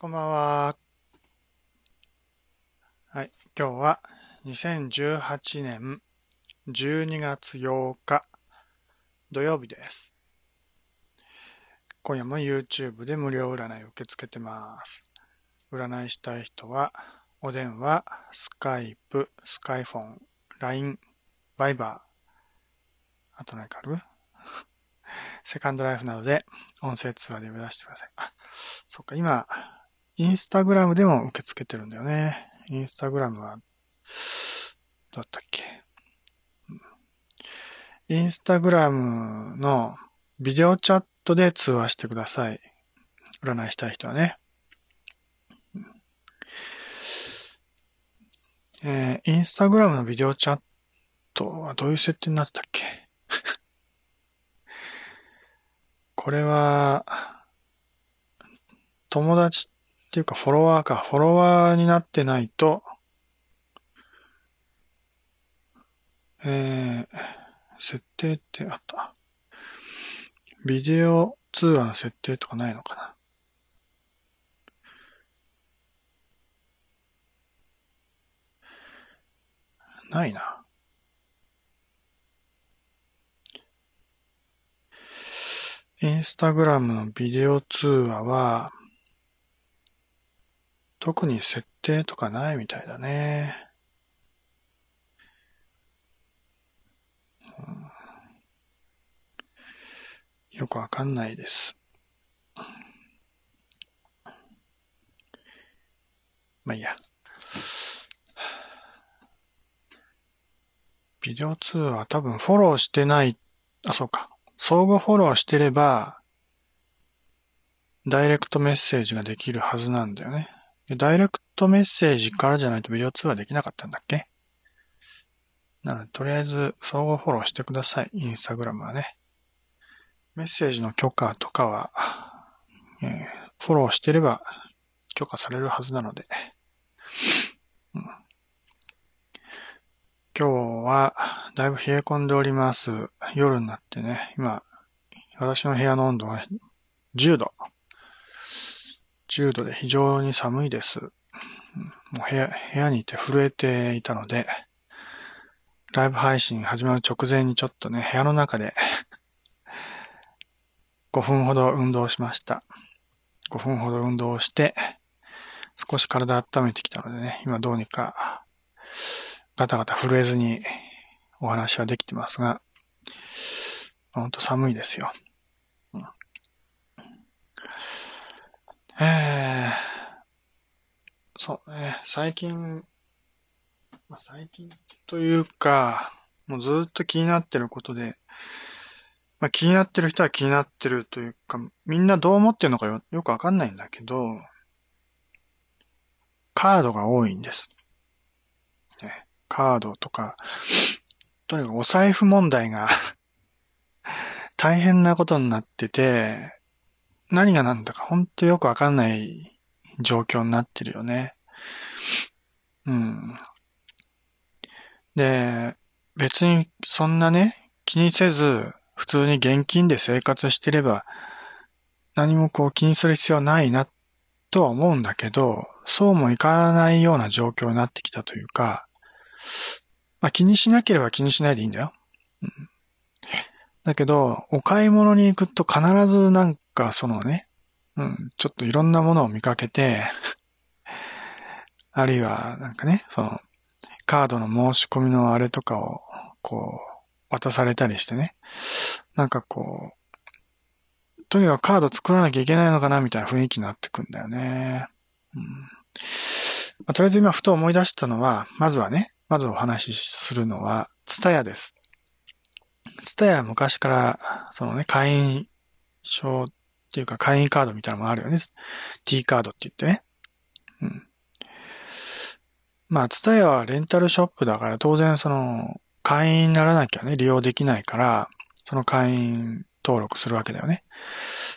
こんばんは。はい、今日は2018年12月8日土曜日です。今夜も YouTube で無料占いを受け付けてます。占いしたい人は、お電話、スカイプ、スカイフォン、LINE、バイバー、あと何かある？セカンドライフなどで音声通話で呼び出してください。あ、そっか、今、インスタグラムでも受け付けてるんだよね。インスタグラムは、どうだったっけ？インスタグラムのビデオチャットで通話してください。占いしたい人はね。えー、インスタグラムのビデオチャットはどういう設定になったっけ？これは、友達っていうかフォロワーか、フォロワーになってないと、えー、設定ってあった。ビデオ通話の設定とかないのかなないな。インスタグラムのビデオ通話は、特に設定とかないみたいだね。よくわかんないです。まあいいや。ビデオ通話多分フォローしてない、あ、そうか。相互フォローしてれば、ダイレクトメッセージができるはずなんだよね。ダイレクトメッセージからじゃないとビデオ通話できなかったんだっけ？なので、とりあえず相互フォローしてください。インスタグラムはね。メッセージの許可とかは、えー、フォローしてれば許可されるはずなので。うん、今日はだいぶ冷え込んでおります。夜になってね、今、私の部屋の温度は10度。10度で非常に寒いです。もう部屋、部屋にいて震えていたので、ライブ配信始まる直前にちょっとね、部屋の中で5分ほど運動しました。5分ほど運動して、少し体温めてきたのでね、今どうにかガタガタ震えずにお話はできてますが、ほんと寒いですよ。えー、そうね、最近、ま、最近というか、もうずっと気になってることで、まあ、気になってる人は気になってるというか、みんなどう思ってるのかよよくわかんないんだけど、カードが多いんです。ね、カードとか、とにかくお財布問題が 大変なことになってて、何が何だか本当よくわかんない状況になってるよね。うん。で、別にそんなね、気にせず、普通に現金で生活してれば、何もこう気にする必要ないな、とは思うんだけど、そうもいかないような状況になってきたというか、まあ気にしなければ気にしないでいいんだよ。うん、だけど、お買い物に行くと必ずなんかそのね、うん、ちょっといろんなものを見かけて、あるいはなんかね、その、カードの申し込みのあれとかを、こう、渡されたりしてね、なんかこう、とにかくカード作らなきゃいけないのかなみたいな雰囲気になってくんだよね。うんまあ、とりあえず今ふと思い出したのは、まずはね、まずお話しするのは、ツタヤです。ツタヤは昔から、そのね、会員証っていうか会員カードみたいなのもあるよね。T カードって言ってね。うん。まあ、ツタヤはレンタルショップだから当然その、会員にならなきゃね、利用できないから、その会員登録するわけだよね。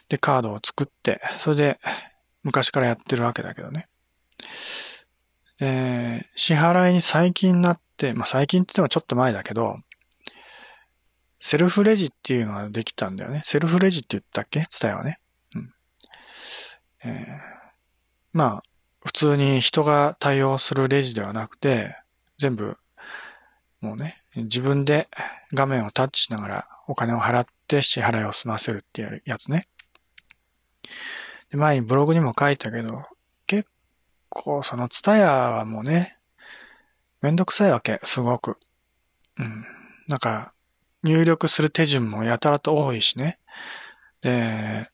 で、カードを作って、それで昔からやってるわけだけどね。で、支払いに最近になって、まあ最近って言ってもちょっと前だけど、セルフレジっていうのができたんだよね。セルフレジって言ったっけ？ツタヤはね。うん。えまあ、普通に人が対応するレジではなくて、全部、もうね、自分で画面をタッチしながらお金を払って支払いを済ませるっていうやつね。で前にブログにも書いたけど、結構そのツタヤはもうね、めんどくさいわけ、すごく。うん。なんか、入力する手順もやたらと多いしね。で、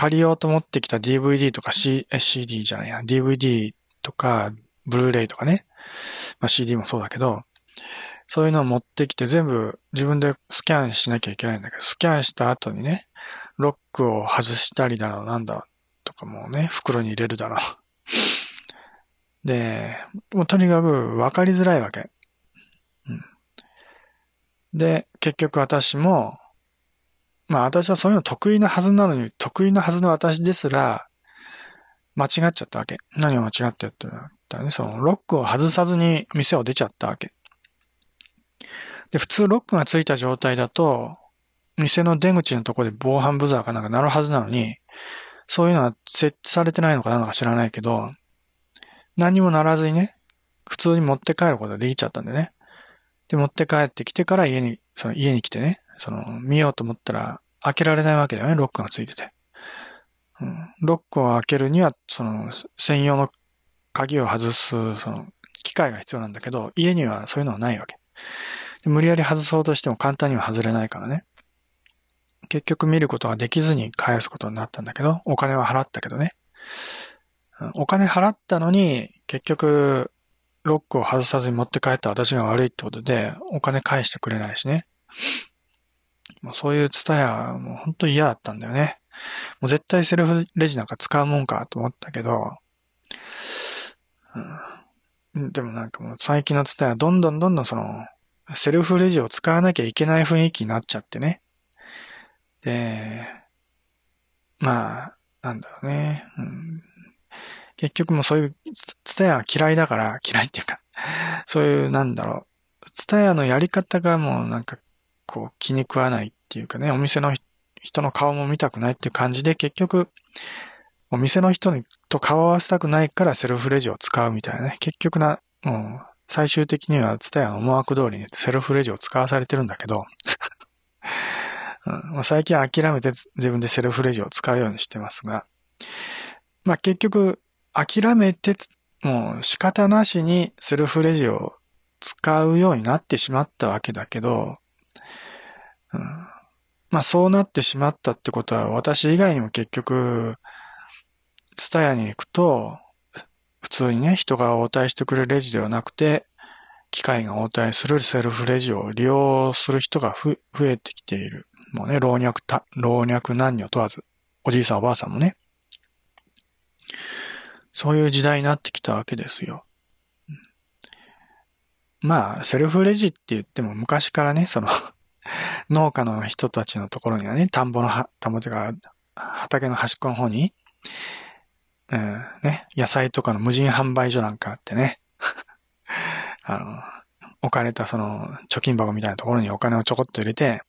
借りようと思ってきた DVD とか C、CD じゃないや、DVD とか、ブルーレイとかね。まあ、CD もそうだけど、そういうのを持ってきて全部自分でスキャンしなきゃいけないんだけど、スキャンした後にね、ロックを外したりだろう、なんだろうとかもね、袋に入れるだろう。で、もうとにかく分かりづらいわけ。うん。で、結局私も、まあ私はそういうの得意なはずなのに、得意なはずの私ですら、間違っちゃったわけ。何を間違ってやったらね、そのロックを外さずに店を出ちゃったわけ。で、普通ロックがついた状態だと、店の出口のとこで防犯ブザーかなんか鳴るはずなのに、そういうのは設置されてないのかなのか知らないけど、何もならずにね、普通に持って帰ることができちゃったんでね。で、持って帰ってきてから家に、その家に来てね、その、見ようと思ったら開けられないわけだよね、ロックがついてて。うん、ロックを開けるには、その、専用の鍵を外す、その、機械が必要なんだけど、家にはそういうのはないわけ。無理やり外そうとしても簡単には外れないからね。結局見ることができずに返すことになったんだけど、お金は払ったけどね。お金払ったのに、結局、ロックを外さずに持って帰った私が悪いってことで、お金返してくれないしね。もうそういうツタヤ、もう本当嫌だったんだよね。もう絶対セルフレジなんか使うもんかと思ったけど、うん、でもなんかもう最近のツタヤどんどんどんどんその、セルフレジを使わなきゃいけない雰囲気になっちゃってね。で、まあ、なんだろうね。うん、結局もうそういう、ツタヤは嫌いだから、嫌いっていうか、そういう、なんだろう。ツタヤのやり方がもうなんか、こう気に食わないっていうかね、お店の人の顔も見たくないっていう感じで、結局、お店の人と顔を合わせたくないからセルフレジを使うみたいなね。結局な、もう、最終的にはツタヤの思惑通りにセルフレジを使わされてるんだけど、うん、最近は諦めて自分でセルフレジを使うようにしてますが、まあ結局、諦めて、もう仕方なしにセルフレジを使うようになってしまったわけだけど、うん、まあそうなってしまったってことは私以外にも結局、ツタヤに行くと、普通にね、人が応対してくれるレジではなくて、機械が応対するセルフレジを利用する人が増えてきている。もうね、老若た、老若男女問わず、おじいさんおばあさんもね。そういう時代になってきたわけですよ。まあ、セルフレジって言っても昔からね、その 農家の人たちのところにはね、田んぼのは、田んぼというか、畑の端っこの方に、うん、ね、野菜とかの無人販売所なんかあってね、あの、置かれたその貯金箱みたいなところにお金をちょこっと入れて、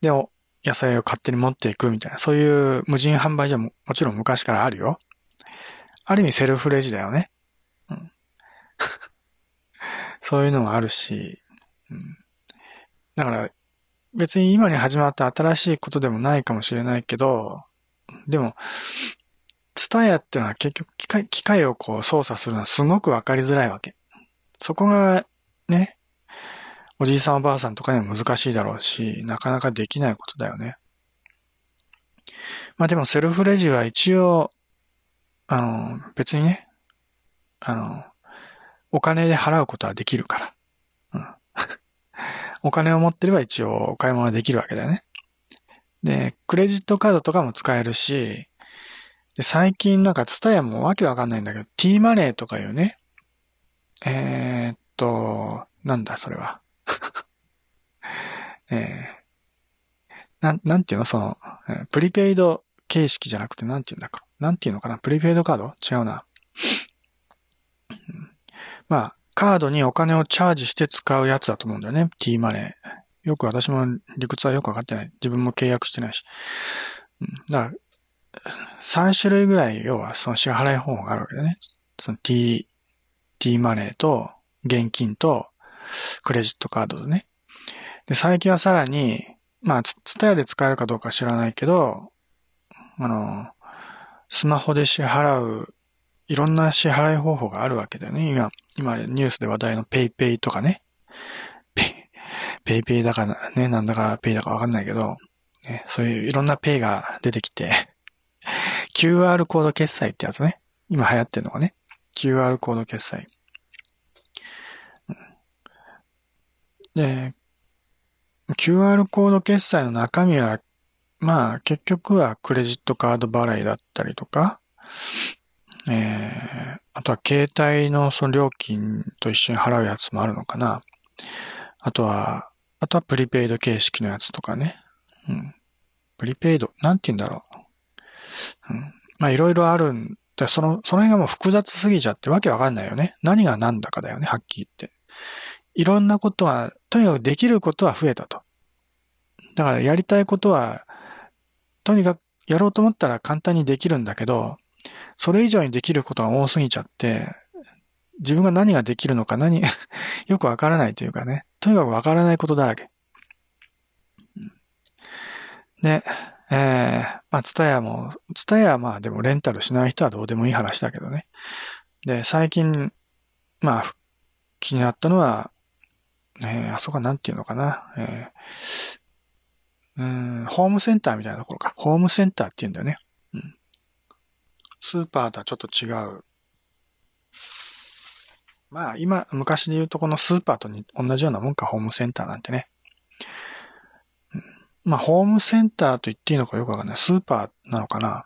で、野菜を勝手に持っていくみたいな、そういう無人販売所ももちろん昔からあるよ。ある意味セルフレジだよね。うん、そういうのもあるし、うん、だから別に今に始まった新しいことでもないかもしれないけど、でも、ツタヤっていうのは結局機械機械をこう操作するのはすごくわかりづらいわけ。そこがね、おじいさんおばあさんとかには難しいだろうし、なかなかできないことだよね。まあでもセルフレジは一応、あの、別にね、あの、お金で払うことはできるから。お金を持ってれば一応お買い物できるわけだよね。で、クレジットカードとかも使えるし、で最近なんかツタヤもわけわかんないんだけど、T マネーとかいうね、えー、っと、なんだそれは。えー、なん、なんていうのその、プリペイド形式じゃなくて、なんていうんだか。なんていうのかな？プリペイドカード？違うな。まあ、カードにお金をチャージして使うやつだと思うんだよね。T マネー。よく私も理屈はよくわかってない。自分も契約してないし。うん、だから、3種類ぐらい、要はその支払い方法があるわけだね。その T、T マネーと、現金と、クレジットカードでね。で、最近はさらに、まあ、ツタヤで使えるかどうか知らないけど、あの、スマホで支払う、いろんな支払い方法があるわけだよね。今、今ニュースで話題の PayPay とかね。PayPay だからね、なんだか Pay だかわかんないけど、ね、そういういろんな Pay が出てきて、QR コード決済ってやつね。今流行ってるのがね。QR コード決済。で、QR コード決済の中身は、まあ結局はクレジットカード払いだったりとか、えー、あとは携帯のその料金と一緒に払うやつもあるのかな。あとは、あとはプリペイド形式のやつとかね。うん。プリペイド、なんて言うんだろう。うん。まあいろいろあるんで、その、その辺がもう複雑すぎちゃってわけわかんないよね。何が何だかだよね、はっきり言って。いろんなことは、とにかくできることは増えたと。だからやりたいことは、とにかくやろうと思ったら簡単にできるんだけど、それ以上にできることが多すぎちゃって、自分が何ができるのか何、よくわからないというかね、とにかくわからないことだらけ。で、えー、まあ、ツタヤも、ツタヤはまあでもレンタルしない人はどうでもいい話だけどね。で、最近、まあ、気になったのは、えー、あそこはなんていうのかな、えー、うん、ホームセンターみたいなところか。ホームセンターって言うんだよね。スーパーとはちょっと違う。まあ今、昔で言うとこのスーパーと同じようなもんか、ホームセンターなんてね。まあ、ホームセンターと言っていいのかよくわかんない。スーパーなのかな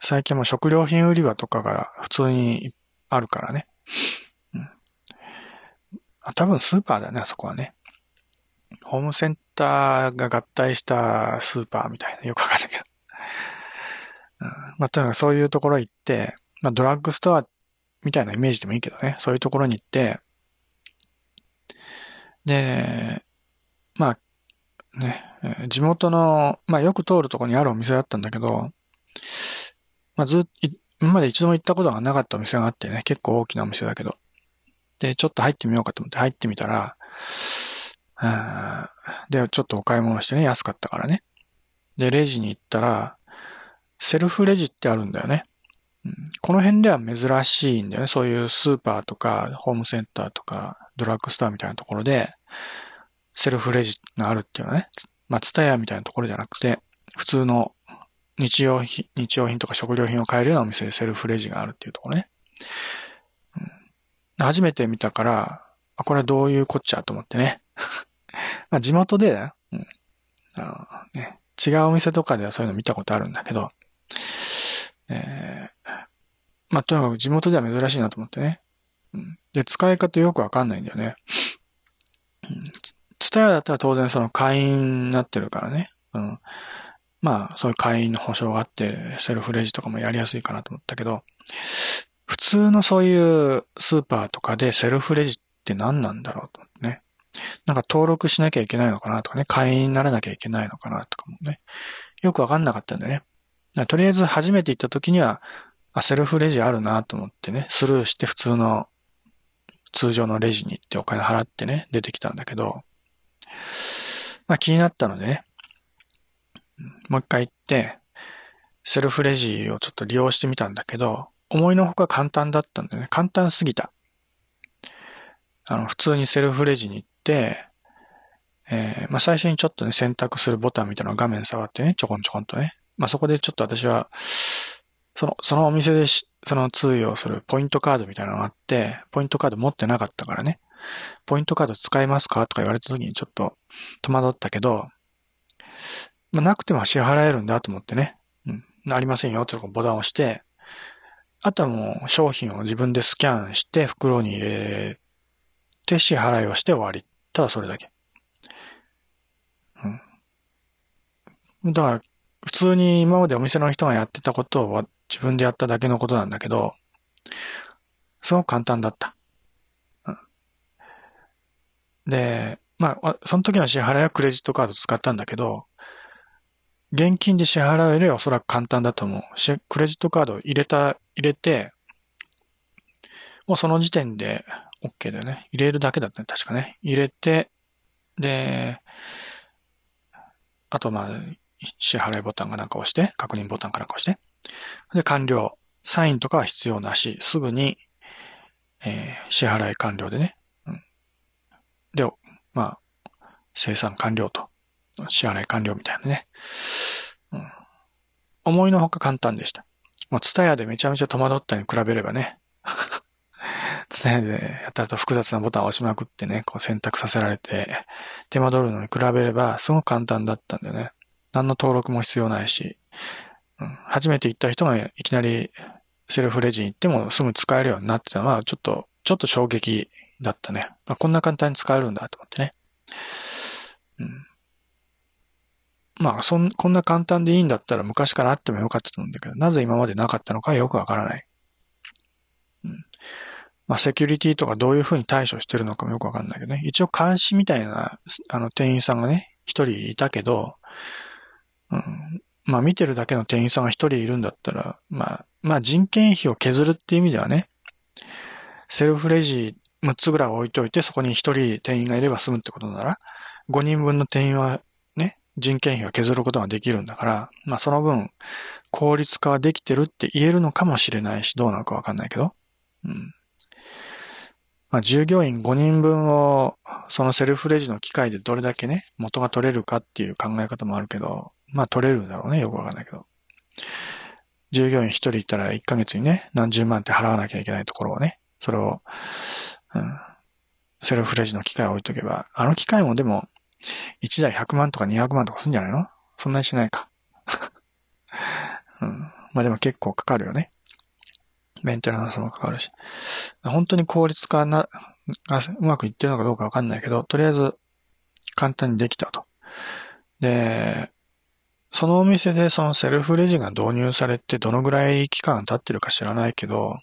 最近も食料品売り場とかが普通にあるからね。うん。あ多分スーパーだね、あそこはね。ホームセンターが合体したスーパーみたいな。よくわかんないけど。まあ、とにかくそういうところ行って、まあ、ドラッグストアみたいなイメージでもいいけどね。そういうところに行って、で、まあ、ね、地元の、まあよく通るとこにあるお店だったんだけど、まあずっと、今まで一度も行ったことがなかったお店があってね、結構大きなお店だけど。で、ちょっと入ってみようかと思って入ってみたら、で、ちょっとお買い物してね、安かったからね。で、レジに行ったら、セルフレジってあるんだよね。うん、この辺では珍しいんだよね。そういうスーパーとか、ホームセンターとか、ドラッグストアみたいなところで、セルフレジがあるっていうのはね、まあ、ツタヤみたいなところじゃなくて、普通の日用品、日用品とか食料品を買えるようなお店でセルフレジがあるっていうところね。初めて見たから、あ、これはどういうこっちゃと思ってね。まあ地元で、うん、あのね、違うお店とかではそういうの見たことあるんだけど、えー、まあとにかく地元では珍しいなと思ってね。うん、で、使い方よくわかんないんだよね。うんツタヤだったら当然その会員になってるからね。うん。まあ、そういう会員の保証があって、セルフレジとかもやりやすいかなと思ったけど、普通のそういうスーパーとかでセルフレジって何なんだろうと思ってね。なんか登録しなきゃいけないのかなとかね、会員にならなきゃいけないのかなとかもね。よくわかんなかったんだよね。とりあえず初めて行った時には、あ、セルフレジあるなと思ってね、スルーして普通の、通常のレジに行ってお金払ってね、出てきたんだけど、まあ気になったのでね、もう一回行って、セルフレジをちょっと利用してみたんだけど、思いのほか簡単だったんだよね。簡単すぎた。あの、普通にセルフレジに行って、えー、まあ最初にちょっとね、選択するボタンみたいなの画面触ってね、ちょこんちょこんとね。まあそこでちょっと私は、その、そのお店でしその通用するポイントカードみたいなのがあって、ポイントカード持ってなかったからね。ポイントカード使えますかとか言われた時にちょっと戸惑ったけど、まあ、なくても支払えるんだと思ってね。うん。ありませんよってボタンを押して、あとはもう商品を自分でスキャンして袋に入れて支払いをして終わり。ただそれだけ。うん。だから、普通に今までお店の人がやってたことを自分でやっただけのことなんだけど、すごく簡単だった。で、まあ、その時の支払いはクレジットカード使ったんだけど、現金で支払うよりはおそらく簡単だと思う。クレジットカード入れた、入れて、もうその時点で OK だよね。入れるだけだったね、確かね。入れて、で、あとまあ、支払いボタンがなんか押して、確認ボタンかなんか押して、で、完了。サインとかは必要なし、すぐに、えー、支払い完了でね。うん、で、まあ、生産完了と。支払い完了みたいなね。うん、思いのほか簡単でした。もう、ツタヤでめちゃめちゃ戸惑ったに比べればね。ツタヤでやったと複雑なボタンを押しまくってね、こう選択させられて、手間取るのに比べれば、すごく簡単だったんだよね。何の登録も必要ないし、うん、初めて行った人がいきなりセルフレジに行ってもすぐ使えるようになってたのは、ちょっと、ちょっと衝撃だったね。まあ、こんな簡単に使えるんだと思ってね。うん。まあ、そん、こんな簡単でいいんだったら昔からあってもよかったと思うんだけど、なぜ今までなかったのかよくわからない。うん。まあ、セキュリティとかどういうふうに対処してるのかもよくわかんないけどね。一応監視みたいな、あの、店員さんがね、一人いたけど、まあ見てるだけの店員さんが一人いるんだったら、まあ、まあ人件費を削るっていう意味ではね、セルフレジ6つぐらい置いといて、そこに一人店員がいれば済むってことなら、5人分の店員はね、人件費を削ることができるんだから、まあその分、効率化はできてるって言えるのかもしれないし、どうなのかわかんないけど。うん。まあ従業員5人分を、そのセルフレジの機械でどれだけね、元が取れるかっていう考え方もあるけど、まあ取れるんだろうね。よくわかんないけど。従業員一人いたら1ヶ月にね、何十万って払わなきゃいけないところをね、それを、うん、セルフレジの機械を置いとけば、あの機械もでも、1台100万とか200万とかするんじゃないの？そんなにしないか。うん。まあでも結構かかるよね。メンテナンスもかかるし。本当に効率化な、うまくいってるのかどうかわかんないけど、とりあえず簡単にできたと。で、そのお店でそのセルフレジが導入されてどのぐらい期間経ってるか知らないけど、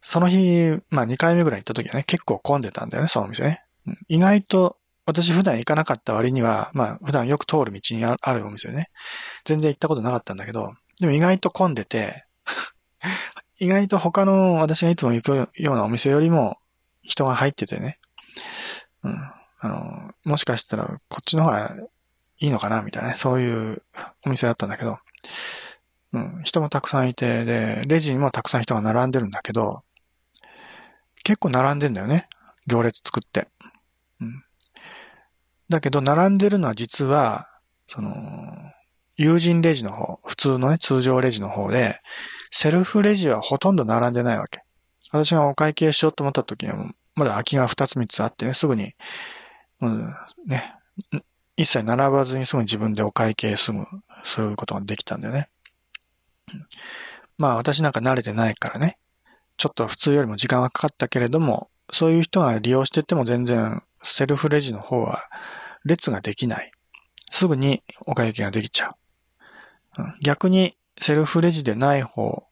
その日、まあ2回目ぐらい行った時はね、結構混んでたんだよね、そのお店ね。意外と、私普段行かなかった割には、まあ普段よく通る道にあるお店ね、全然行ったことなかったんだけど、でも意外と混んでて 意外と他の私がいつも行くようなお店よりも人が入っててね、うん。あの、もしかしたらこっちの方がいいのかな？みたいなね、そういうお店だったんだけど、うん、人もたくさんいて、で、レジにもたくさん人が並んでるんだけど、結構並んでんだよね。行列作って。うん。だけど、並んでるのは実は、その、友人レジの方、普通のね、通常レジの方で、セルフレジはほとんど並んでないわけ。私がお会計しようと思った時には、まだ空きが2つ3つあってね、すぐに、うん、ね、一切並ばずにすぐに自分でお会計すぐ、することができたんだよね。まあ私なんか慣れてないからね。ちょっと普通よりも時間がかかったけれども、そういう人が利用してても全然セルフレジの方は列ができない。すぐにお会計ができちゃう。逆にセルフレジでない方、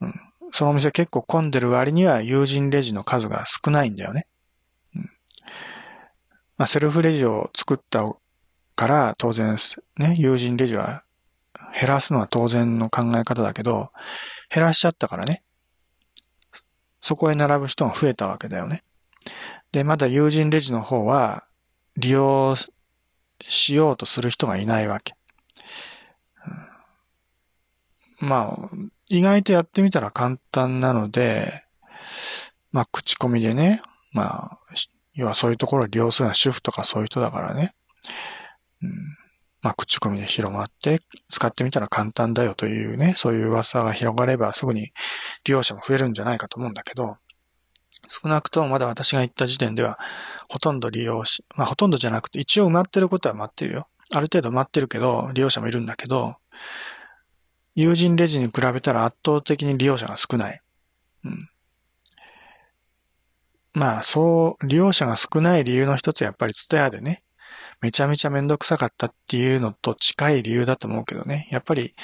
うん、そのお店結構混んでる割には友人レジの数が少ないんだよね。うんまあ、セルフレジを作ったから当然ね、友人レジは減らすのは当然の考え方だけど、減らしちゃったからね。そこへ並ぶ人が増えたわけだよね。で、まだ友人レジの方は利用しようとする人がいないわけ。まあ、意外とやってみたら簡単なので、まあ、口コミでね、まあ、要はそういうところを利用するのは主婦とかそういう人だからね。まあ、口コミで広まって、使ってみたら簡単だよというね、そういう噂が広がればすぐに利用者も増えるんじゃないかと思うんだけど、少なくともまだ私が言った時点では、ほとんど利用し、まあほとんどじゃなくて、一応埋まってることは埋まってるよ。ある程度埋まってるけど、利用者もいるんだけど、友人レジに比べたら圧倒的に利用者が少ない。うん。まあ、そう、利用者が少ない理由の一つはやっぱりツタヤでね、めちゃめちゃめんどくさかったっていうのと近い理由だと思うけどね。やっぱり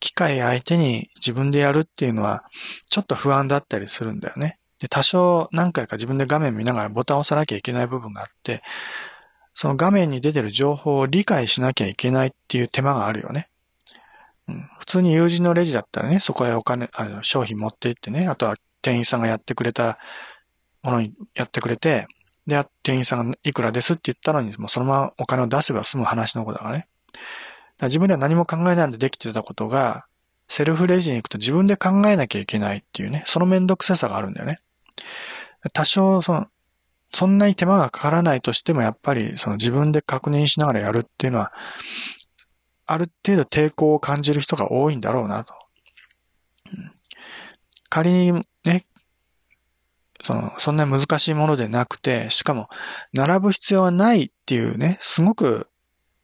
機械相手に自分でやるっていうのはちょっと不安だったりするんだよね。で、多少何回か自分で画面見ながらボタンを押さなきゃいけない部分があって、その画面に出てる情報を理解しなきゃいけないっていう手間があるよね。うん、普通に友人のレジだったらね、そこへお金、あの商品持って行ってね、あとは店員さんがやってくれたものにやってくれて、で、店員さんがいくらですって言ったのに、もうそのままお金を出せば済む話のことだからね。だから自分では何も考えないでできてたことが、セルフレジに行くと自分で考えなきゃいけないっていうね、そのめんどくささがあるんだよね。多少、その、そんなに手間がかからないとしても、やっぱり、その自分で確認しながらやるっていうのは、ある程度抵抗を感じる人が多いんだろうなと。仮にね、その、そんな難しいものでなくて、しかも、並ぶ必要はないっていうね、すごく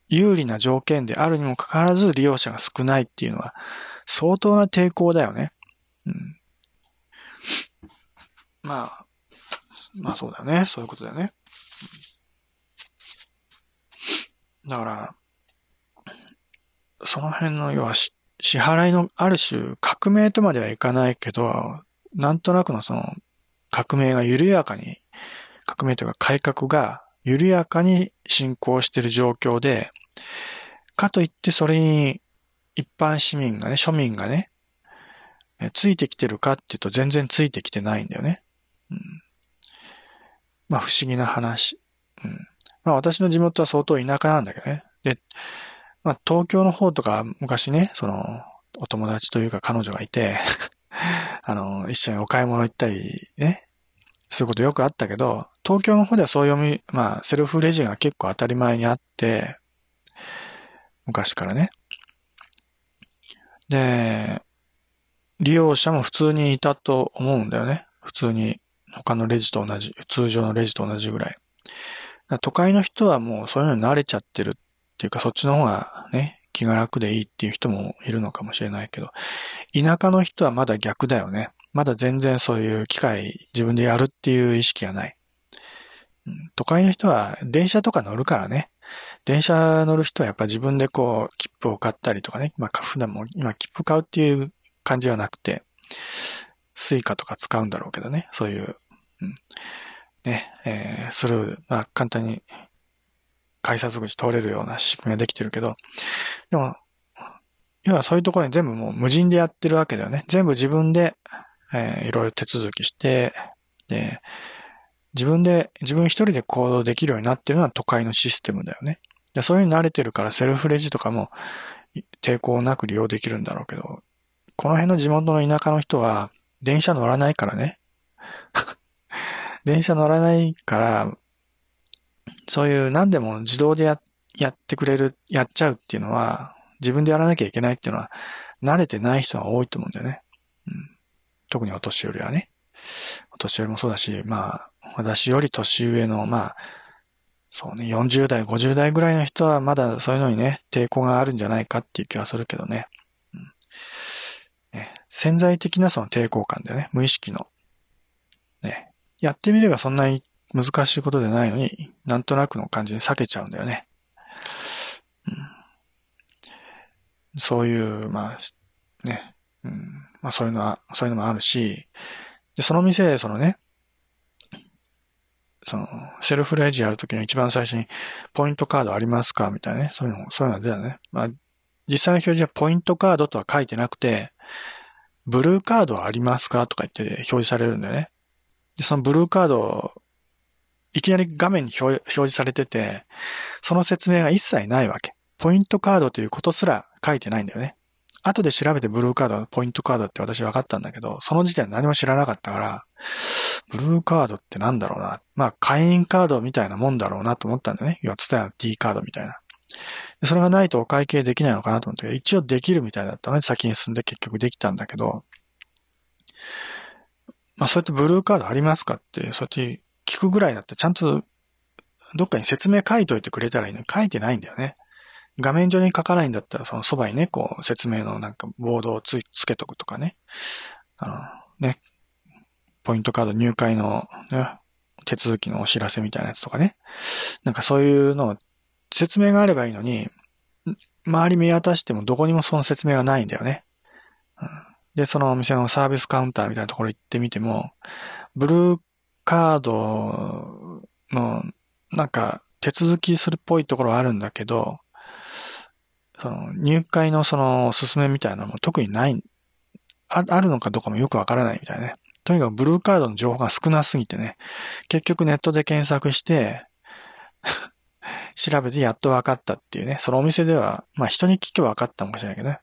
有利な条件であるにもかかわらず利用者が少ないっていうのは、相当な抵抗だよね。うん。まあ、まあそうだよね。そういうことだよね。だから、その辺の要は支払いのある種革命とまではいかないけど、なんとなくのその革命が緩やかに、革命というか改革が緩やかに進行している状況で、かといってそれに一般市民がね、庶民がね、ついてきてるかっていうと全然ついてきてないんだよね。うん、まあ不思議な話。うん、まあ私の地元は相当田舎なんだけどね。で、まあ東京の方とか昔ね、その、お友達というか彼女がいてあの、一緒にお買い物行ったりね、そういうことよくあったけど、東京の方ではそういう、まあ、セルフレジが結構当たり前にあって、昔からね。で、利用者も普通にいたと思うんだよね。普通に他のレジと同じ、通常のレジと同じぐらい。都会の人はもうそういうのに慣れちゃってるっていうか、そっちの方がね、気が楽でいいっていう人もいるのかもしれないけど、田舎の人はまだ逆だよね。まだ全然そういう機械自分でやるっていう意識がない。都会の人は電車とか乗るからね。電車乗る人はやっぱ自分でこう、切符を買ったりとかね。まあ、普段も今切符買うっていう感じはなくて、 Suica とか使うんだろうけどね。そういう、うん、ね、えー、スルー、まあ、簡単に改札口通れるような仕組みができてるけど、でも、要はそういうところに全部もう無人でやってるわけだよね。全部自分で、えー、いろいろ手続きして、で、自分で、自分一人で行動できるようになってるのは都会のシステムだよね。でそういうに慣れてるからセルフレジとかも抵抗なく利用できるんだろうけど、この辺の地元の田舎の人は電車乗らないからね。電車乗らないから、そういう何でも自動でややってくれる、やっちゃうっていうのは、自分でやらなきゃいけないっていうのは、慣れてない人が多いと思うんだよね。うん、特にお年寄りはね。お年寄りもそうだし、まあ、私より年上の、まあ、そうね、40代、50代ぐらいの人はまだそういうのにね、抵抗があるんじゃないかっていう気はするけどね。うん、ね潜在的なその抵抗感だよね、無意識の。ね。やってみればそんなに難しいことでないのに、なんとなくの感じに避けちゃうんだよね。うん、そういう、まあ、ね、うん、まあそういうのは、そういうのもあるし、で、その店、そのね、その、セルフレジやるときの一番最初に、ポイントカードありますか？みたいなね。そういうの、そういうのが出たね。まあ、実際の表示はポイントカードとは書いてなくて、ブルーカードはありますか？とか言って表示されるんだよね。で、そのブルーカード、いきなり画面に表示されてて、その説明が一切ないわけ。ポイントカードということすら書いてないんだよね。後で調べてブルーカード、ポイントカードって私分かったんだけど、その時点で何も知らなかったから、ブルーカードってなんだろうな。まあ、会員カードみたいなもんだろうなと思ったんだよね。要は、ツタヤの T カードみたいな。それがないとお会計できないのかなと思って、一応できるみたいだったので、先に進んで結局できたんだけど、まあ、そうやってブルーカードありますかって、そうやってくぐらいだって、ちゃんとどっかに説明書いといてくれたらいいのに書いてないんだよね。画面上に書かないんだったら、そのそばにね、こう、説明のなんかボードをつつけとくとかね。あの、ね、ポイントカード入会の、ね、手続きのお知らせみたいなやつとかね。なんかそういうのを、説明があればいいのに、周り見渡してもどこにもその説明がないんだよね。で、そのお店のサービスカウンターみたいなところ行ってみても、ブルーカードの、なんか、手続きするっぽいところはあるんだけど、その入会のそのおすすめみたいなのも特にないあ、あるのかどうかもよくわからないみたいね。とにかくブルーカードの情報が少なすぎてね、結局ネットで検索して調べてやっと分かったっていうね、そのお店では、まあ人に聞けば分かったかもしれないけどね。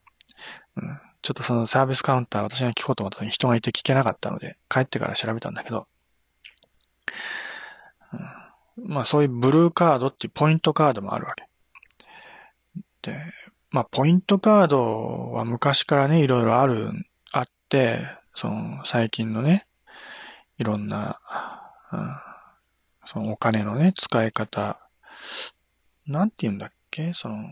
うん、ちょっとそのサービスカウンター私が聞こうと思ったのに人がいて聞けなかったので、帰ってから調べたんだけど、まあそういうブルーカードっていうポイントカードもあるわけ。で、まあポイントカードは昔からね、いろいろある、あって、その最近のね、いろんな、うん、そのお金のね、使い方、なんて言うんだっけ？その、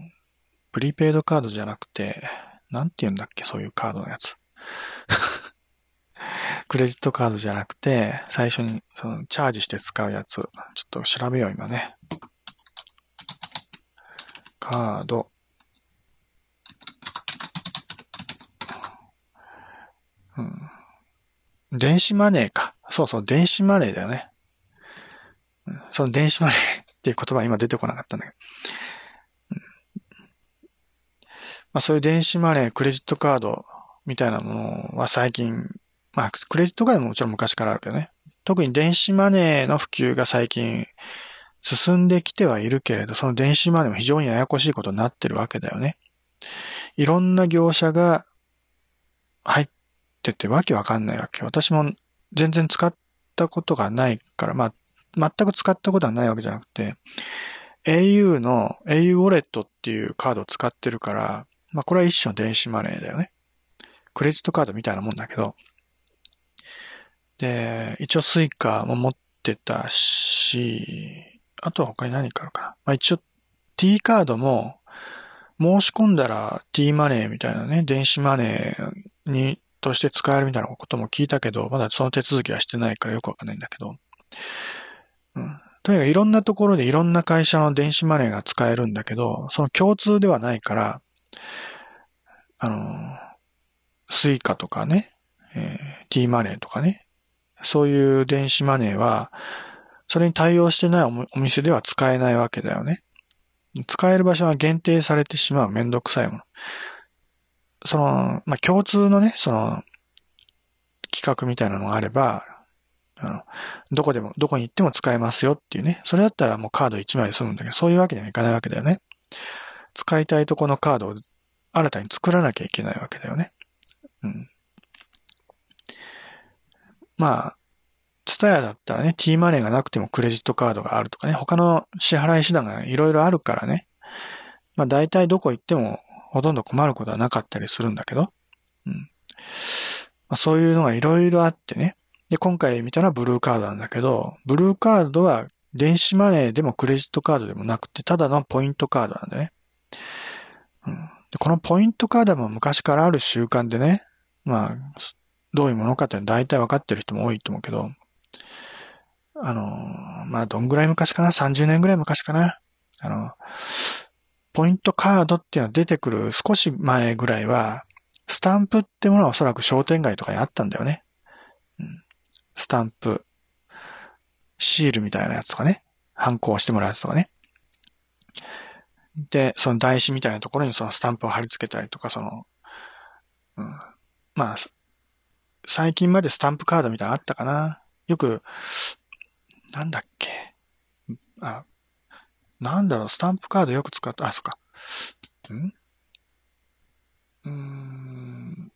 プリペイドカードじゃなくて、なんて言うんだっけ？そういうカードのやつ。クレジットカードじゃなくて、最初にそのチャージして使うやつ。ちょっと調べよう、今ね。カード。うん。電子マネーか。そうそう、電子マネーだよね。その電子マネーっていう言葉今出てこなかったんだけど。まあそういう電子マネー、クレジットカードみたいなものは最近、まあクレジットカードももちろん昔からあるけどね。特に電子マネーの普及が最近進んできてはいるけれど、その電子マネーも非常にややこしいことになってるわけだよね。いろんな業者が入っててわけわかんないわけ。私も全然使ったことがないから、まあ全く使ったことはないわけじゃなくて、au の au ウォレットっていうカードを使ってるから、まあこれは一種の電子マネーだよね。クレジットカードみたいなもんだけど。で、一応 Suica も持ってたし、あとは他に何かあるかな。まあ一応 T カードも申し込んだら T マネーみたいなね、電子マネーに、として使えるみたいなことも聞いたけど、まだその手続きはしてないからよくわかんないんだけど。うん。とにかくいろんなところでいろんな会社の電子マネーが使えるんだけど、その共通ではないから、あの、 Suica とかね、えー、T マネーとかね、そういう電子マネーは、それに対応してないお店では使えないわけだよね。使える場所は限定されてしまうめんどくさいもの。その、まあ、共通のね、その、企画みたいなのがあれば、あの、どこでも、どこに行っても使えますよっていうね。それだったらもうカード1枚で済むんだけど、そういうわけにはいかないわけだよね。使いたいとこのカードを新たに作らなきゃいけないわけだよね。うん。まあ、ツタヤだったらね、T マネーがなくてもクレジットカードがあるとかね、他の支払い手段がいろいろあるからね。まあ大体どこ行ってもほとんど困ることはなかったりするんだけど。うん。まあ、そういうのがいろいろあってね。で、今回見たのはブルーカードなんだけど、ブルーカードは電子マネーでもクレジットカードでもなくて、ただのポイントカードなんだね。うん、でこのポイントカードも昔からある習慣でね、まあ、どういうものかって大体分かってる人も多いと思うけど、あの、まあ、どんぐらい昔かな ?30 年ぐらい昔かな？あの、ポイントカードっていうのが出てくる少し前ぐらいは、スタンプってものはおそらく商店街とかにあったんだよね。スタンプ、シールみたいなやつとかね、反抗してもらうやつとかね。で、その台紙みたいなところにそのスタンプを貼り付けたりとか、その、うん、まあ、最近までスタンプカードみたいなのあったかな？よく、なんだっけ？あ、なんだろう、スタンプカードよく使った、あ、そっか。ん？うーん、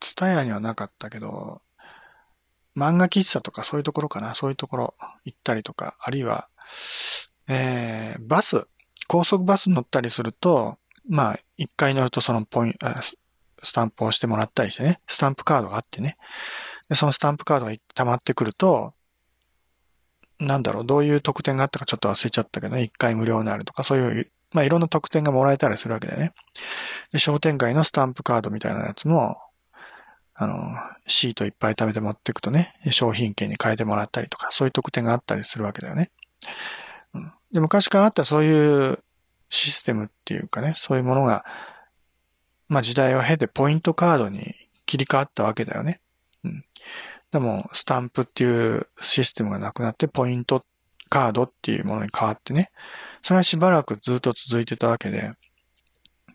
ツタヤにはなかったけど、漫画喫茶とかそういうところかな、そういうところ行ったりとか、あるいは、えー、バス、高速バス乗ったりすると、まあ、一回乗るとそのポイント、スタンプをしてもらったりしてね、スタンプカードがあってね、でそのスタンプカードが溜まってくると、なんだろう、どういう特典があったかちょっと忘れちゃったけどね、一回無料になるとか、そういう、まあいろんな特典がもらえたりするわけだよね。で、商店街のスタンプカードみたいなやつも、あの、シートいっぱい貯めて持っていくとね、商品券に変えてもらったりとか、そういう特典があったりするわけだよね。うん、で昔からあったそういうシステムっていうかね、そういうものが、まあ時代を経てポイントカードに切り替わったわけだよね。うん。でも、スタンプっていうシステムがなくなって、ポイントカードっていうものに変わってね、それはしばらくずっと続いてたわけで、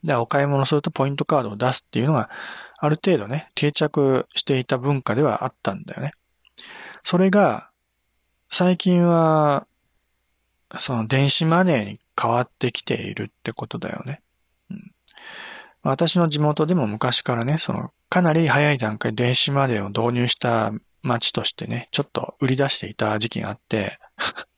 で、お買い物するとポイントカードを出すっていうのが、ある程度ね、定着していた文化ではあったんだよね。それが、最近は、その電子マネーに変わってきているってことだよね。私の地元でも昔からね、その、かなり早い段階で電子マネーを導入した街としてね、ちょっと売り出していた時期があって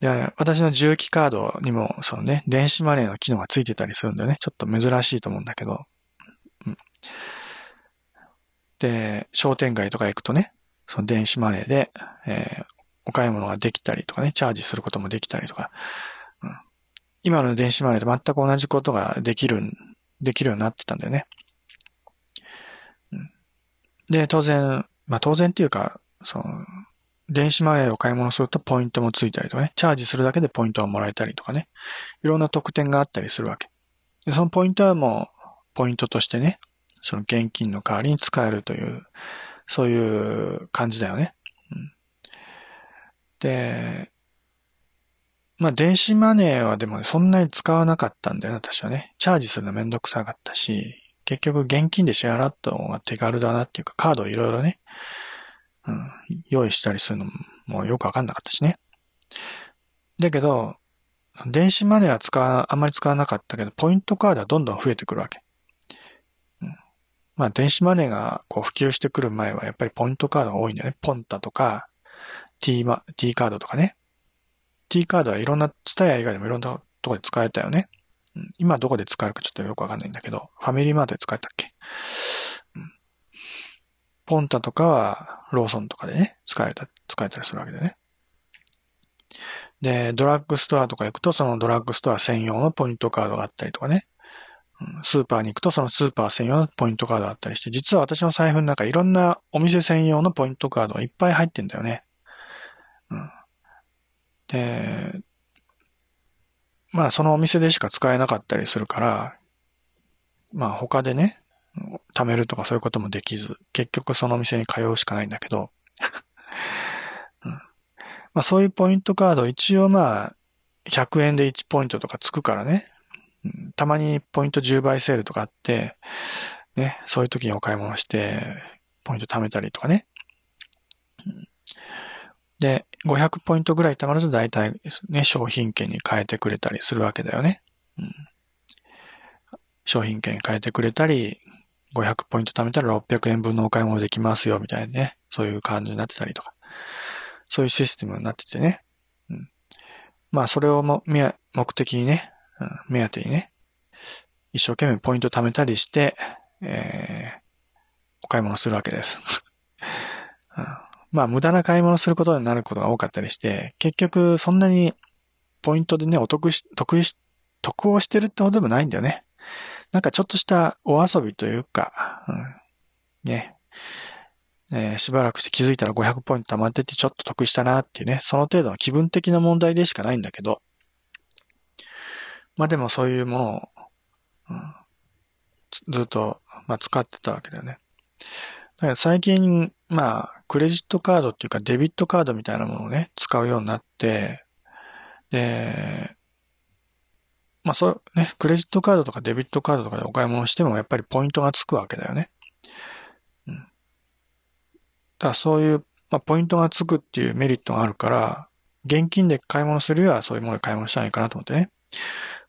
で、私の重機カードにも、そのね、電子マネーの機能がついてたりするんだよね。ちょっと珍しいと思うんだけど。うん、で、商店街とか行くとね、その電子マネーで、えー、お買い物ができたりとかね、チャージすることもできたりとか、今の電子マネーと全く同じことができる、できるようになってたんだよね。で、当然、まあ当然っていうか、その、電子マネーを買い物するとポイントもついたりとかね、チャージするだけでポイントをもらえたりとかね、いろんな特典があったりするわけ。でそのポイントはもう、ポイントとしてね、その現金の代わりに使えるという、そういう感じだよね。うん、で、まあ電子マネーはでも、そんなに使わなかったんだよね、私はね。チャージするのめんどくさかったし、結局現金で支払った方が手軽だなっていうか、カードをいろいろね、うん、用意したりするのもよくわかんなかったしね。だけど、電子マネーは使わ、あんまり使わなかったけど、ポイントカードはどんどん増えてくるわけ。うん、まあ、電子マネーがこう普及してくる前は、やっぱりポイントカードが多いんだよね。ポンタとか、T マ、T カードとかね。T カードはいろんな、ツタヤ以外でもいろんなとこで使えたよね。うん、今どこで使えるかちょっとよくわかんないんだけど、ファミリーマートで使えたっけ、うん、ポンタとかはローソンとかでね、使えた、使えたりするわけでね。で、ドラッグストアとか行くと、そのドラッグストア専用のポイントカードがあったりとかね。スーパーに行くと、そのスーパー専用のポイントカードがあったりして、実は私の財布の中いろんなお店専用のポイントカードがいっぱい入ってんだよね。うん、で、まあそのお店でしか使えなかったりするから、まあ他でね、貯めるとかそういうこともできず、結局そのお店に通うしかないんだけど、うん。まあ、そういうポイントカード一応まあ、100円で1ポイントとかつくからね、うん、たまにポイント10倍セールとかあって、ね、そういう時にお買い物して、ポイント貯めたりとかね。で、500ポイントぐらい貯まると大体ね、商品券に変えてくれたりするわけだよね。うん、商品券変えてくれたり、500ポイント貯めたら600円分のお買い物できますよ、みたいなね。そういう感じになってたりとか。そういうシステムになっててね。うん。まあ、それをも、目的にね、うん、目当てにね、一生懸命ポイント貯めたりして、えー、お買い物するわけです。うん、まあ、無駄な買い物することになることが多かったりして、結局、そんなにポイントでね、お得し、得し、得をしてるってほどでもないんだよね。なんかちょっとしたお遊びというか、うん、ね、えー、しばらくして気づいたら500ポイント溜まっててちょっと得したなっていうね、その程度の気分的な問題でしかないんだけど、まあでもそういうものを、うん、ずっと、まあ、使ってたわけだよね。だから最近、まあ、クレジットカードっていうかデビットカードみたいなものをね、使うようになって、で、まあそう、ね、クレジットカードとかデビットカードとかでお買い物してもやっぱりポイントがつくわけだよね。うん。だからそういう、まあポイントがつくっていうメリットがあるから、現金で買い物するよりはそういうもので買い物したらいいかなと思ってね。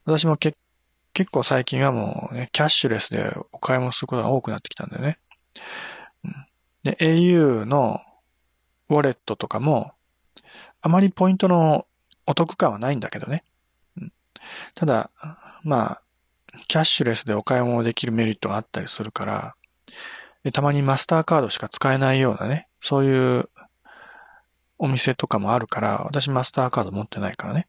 私も結構最近はもうね、キャッシュレスでお買い物することが多くなってきたんだよね。で、au のウォレットとかも、あまりポイントのお得感はないんだけどね。ただ、まあ、キャッシュレスでお買い物できるメリットがあったりするから、たまにマスターカードしか使えないようなね、そういうお店とかもあるから、私マスターカード持ってないからね。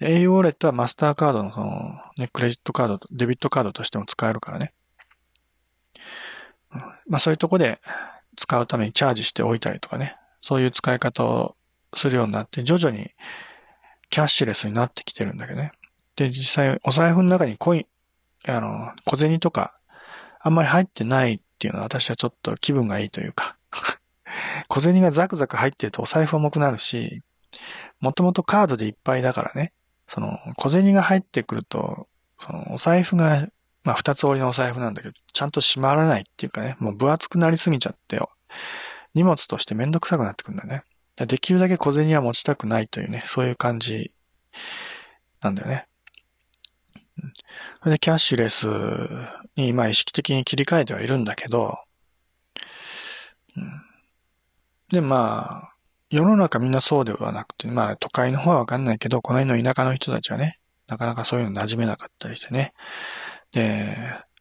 au ウォレットはマスターカードのその、ね、クレジットカード、デビットカードとしても使えるからね。まあそういうとこで使うためにチャージしておいたりとかね、そういう使い方をするようになって、徐々にキャッシュレスになってきてるんだけどね。で、実際、お財布の中にコイン、あの、小銭とか、あんまり入ってないっていうのは私はちょっと気分がいいというか。小銭がザクザク入ってるとお財布重くなるし、もともとカードでいっぱいだからね、その小銭が入ってくると、そのお財布が、まあ二つ折りのお財布なんだけど、ちゃんと閉まらないっていうかね、もう分厚くなりすぎちゃってよ。荷物としてめんどくさくなってくんだね。できるだけ小銭は持ちたくないというね、そういう感じなんだよね。それでキャッシュレスに、まあ意識的に切り替えてはいるんだけど、うん、で、まあ、世の中みんなそうではなくて、まあ都会の方はわかんないけど、この辺の田舎の人たちはね、なかなかそういうの馴染めなかったりしてね。で、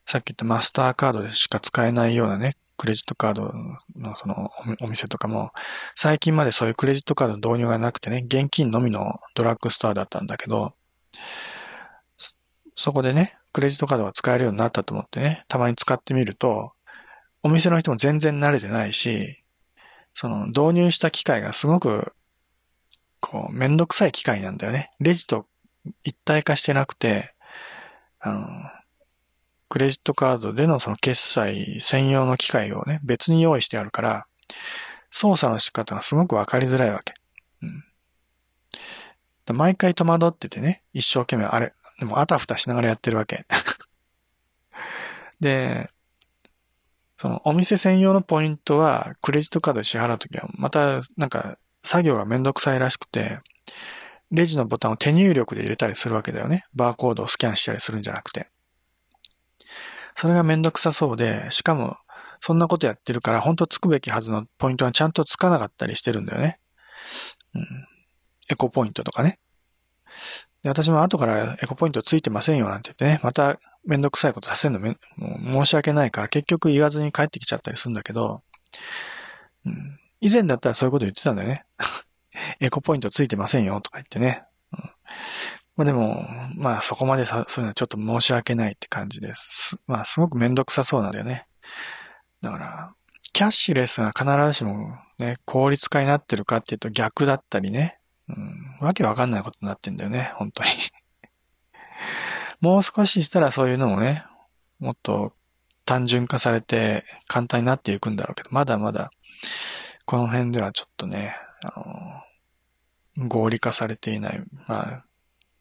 さっき言ったマスターカードでしか使えないようなね、クレジットカードのそのお店とかも、最近までそういうクレジットカードの導入がなくてね、現金のみのドラッグストアだったんだけど、そこでね、クレジットカードが使えるようになったと思ってね、たまに使ってみると、お店の人も全然慣れてないし、その導入した機械がすごく、こう、めんどくさい機械なんだよね。レジと一体化してなくて、あの、クレジットカードでのその決済専用の機械をね、別に用意してあるから、操作の仕方がすごくわかりづらいわけ。うん。毎回戸惑っててね、一生懸命あれ、でもあたふたしながらやってるわけ。で、そのお店専用のポイントはクレジットカードで支払うときはまたなんか作業がめんどくさいらしくて、レジのボタンを手入力で入れたりするわけだよね。バーコードをスキャンしたりするんじゃなくて。それがめんどくさそうで、しかもそんなことやってるから本当つくべきはずのポイントがちゃんとつかなかったりしてるんだよね。うん。エコポイントとかね。で、私も後からエコポイントついてませんよなんて言ってね、まためんどくさいことさせるのめもう申し訳ないから結局言わずに帰ってきちゃったりするんだけど、うん、以前だったらそういうこと言ってたんだよね。エコポイントついてませんよとか言ってね。うん、まあでも、まあそこまでさそういうのはちょっと申し訳ないって感じです。まあすごくめんどくさそうなんだよね。だから、キャッシュレスが必ずしもね、効率化になってるかっていうと逆だったりね。うん、わけわかんないことになってんだよね、本当に もう少ししたらそういうのもね、もっと単純化されて簡単になっていくんだろうけど、まだまだこの辺ではちょっとね、あの、合理化されていない、まあ、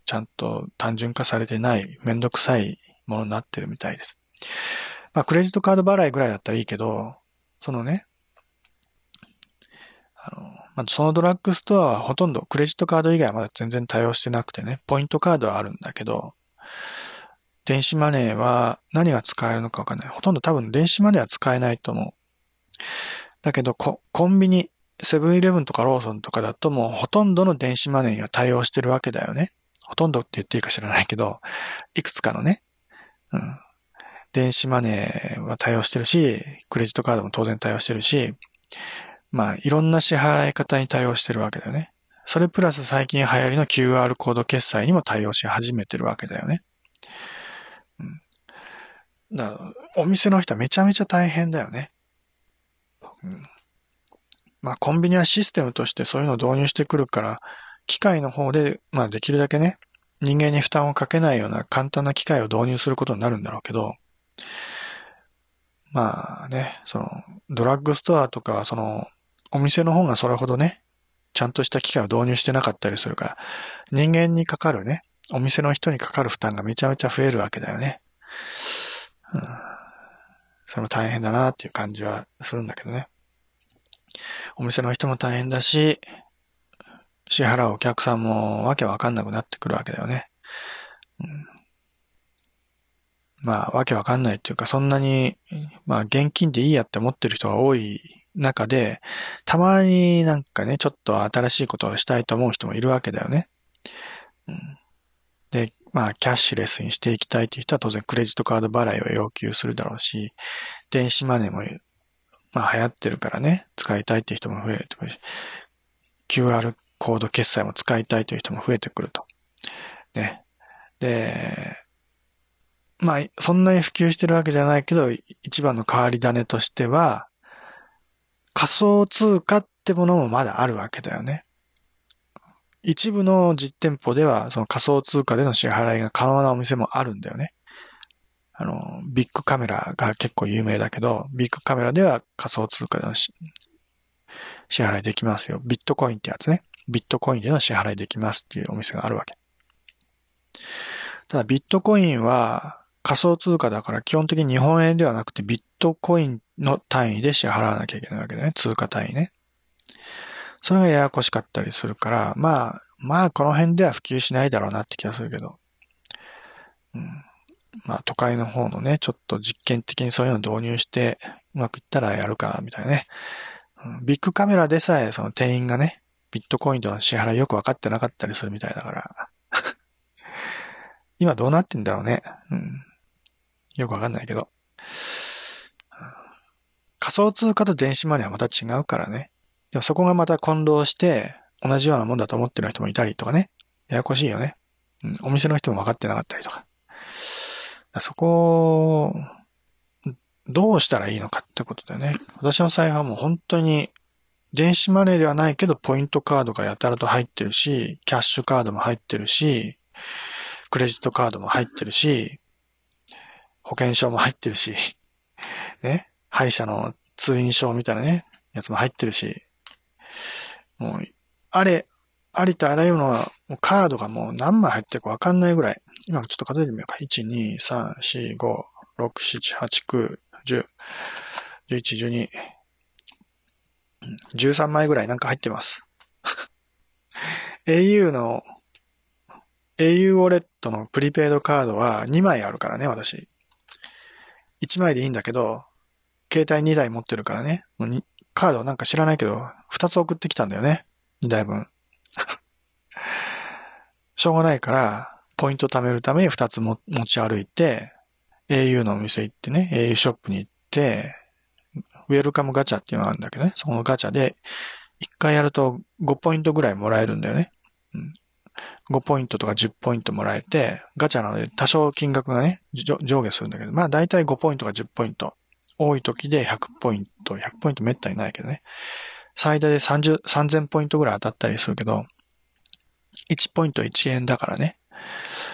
ちゃんと単純化されてない、めんどくさいものになってるみたいです。まあ、クレジットカード払いぐらいだったらいいけど、そのね、あの、まあ、そのドラッグストアはほとんどクレジットカード以外はまだ全然対応してなくてね、ポイントカードはあるんだけど、電子マネーは何が使えるのかわかんない。ほとんど多分電子マネーは使えないと思う。だけどコ、コンビニ、セブンイレブンとかローソンとかだともうほとんどの電子マネーには対応してるわけだよね。ほとんどって言っていいか知らないけど、いくつかのね、うん。電子マネーは対応してるし、クレジットカードも当然対応してるし、まあ、いろんな支払い方に対応してるわけだよね。それプラス最近流行りの QR コード決済にも対応し始めてるわけだよね。うん。だ、お店の人はめちゃめちゃ大変だよね。うん。まあ、コンビニはシステムとしてそういうのを導入してくるから、機械の方で、まあ、できるだけね、人間に負担をかけないような簡単な機械を導入することになるんだろうけど、まあね、その、ドラッグストアとか、その、お店の方がそれほどね、ちゃんとした機械を導入してなかったりするから、人間にかかるね、お店の人にかかる負担がめちゃめちゃ増えるわけだよね。うん、それも大変だなっていう感じはするんだけどね。お店の人も大変だし、支払うお客さんもわけわかんなくなってくるわけだよね。うん、まあ、わけわかんないっていうか、そんなに、まあ、現金でいいやって思ってる人が多い中で、たまになんかね、ちょっと新しいことをしたいと思う人もいるわけだよね。うん、で、まあ、キャッシュレスにしていきたいという人は当然クレジットカード払いを要求するだろうし、電子マネーも、まあ流行ってるからね、使いたいっていう人も増えてくるし、QR コード決済も使いたいという人も増えてくると。ね。で、まあ、そんなに普及してるわけじゃないけど、一番の変わり種としては、仮想通貨ってものもまだあるわけだよね。一部の実店舗では、その仮想通貨での支払いが可能なお店もあるんだよね。あの、ビッグカメラが結構有名だけど、ビッグカメラでは仮想通貨での支払いできますよ。ビットコインってやつね。ビットコインでの支払いできますっていうお店があるわけ。ただビットコインは仮想通貨だから基本的に日本円ではなくてビットコインの単位で支払わなきゃいけないわけだね。通貨単位ね。それがややこしかったりするから、まあ、まあこの辺では普及しないだろうなって気がするけど。うん、まあ都会の方のね、ちょっと実験的にそういうのを導入してうまくいったらやるか、みたいなね。ビッグカメラでさえその店員がね、ビットコインとの支払いよくわかってなかったりするみたいだから。今どうなってんだろうね。うん。よくわかんないけど。仮想通貨と電子マネーはまた違うからね。でもそこがまた混同して、同じようなもんだと思ってる人もいたりとかね。ややこしいよね。うん、お店の人も分かってなかったりとか。そこを、どうしたらいいのかってことだよね。私の財布はもう本当に、電子マネーではないけど、ポイントカードがやたらと入ってるし、キャッシュカードも入ってるし、クレジットカードも入ってるし、保険証も入ってるし、ね、歯医者の通院証みたいなね、やつも入ってるし、もう、あれ、ありとあらゆるのは、もうカードがもう何枚入ってるかわかんないぐらい。今ちょっと数えてみようか。1、2、3、4、5、6、7、8、9、10、11、12、13枚ぐらいなんか入ってます。au の、au ウォレットのプリペイドカードは2枚あるからね、私。1枚でいいんだけど、携帯2台持ってるからね。カードなんか知らないけど、2つ送ってきたんだよね。2台分。しょうがないから、ポイント貯めるために2つも持ち歩いて、au のお店行ってね、au ショップに行って、ウェルカムガチャっていうのがあるんだけどね、そのガチャで、1回やると5ポイントぐらいもらえるんだよね。うん、5ポイントとか10ポイントもらえて、ガチャなので多少金額がね、上下するんだけど、まあ大体5ポイントか10ポイント。多い時で100ポイント、100ポイントめったにないけどね。最大で30、3000ポイントぐらい当たったりするけど、1ポイント1円だからね。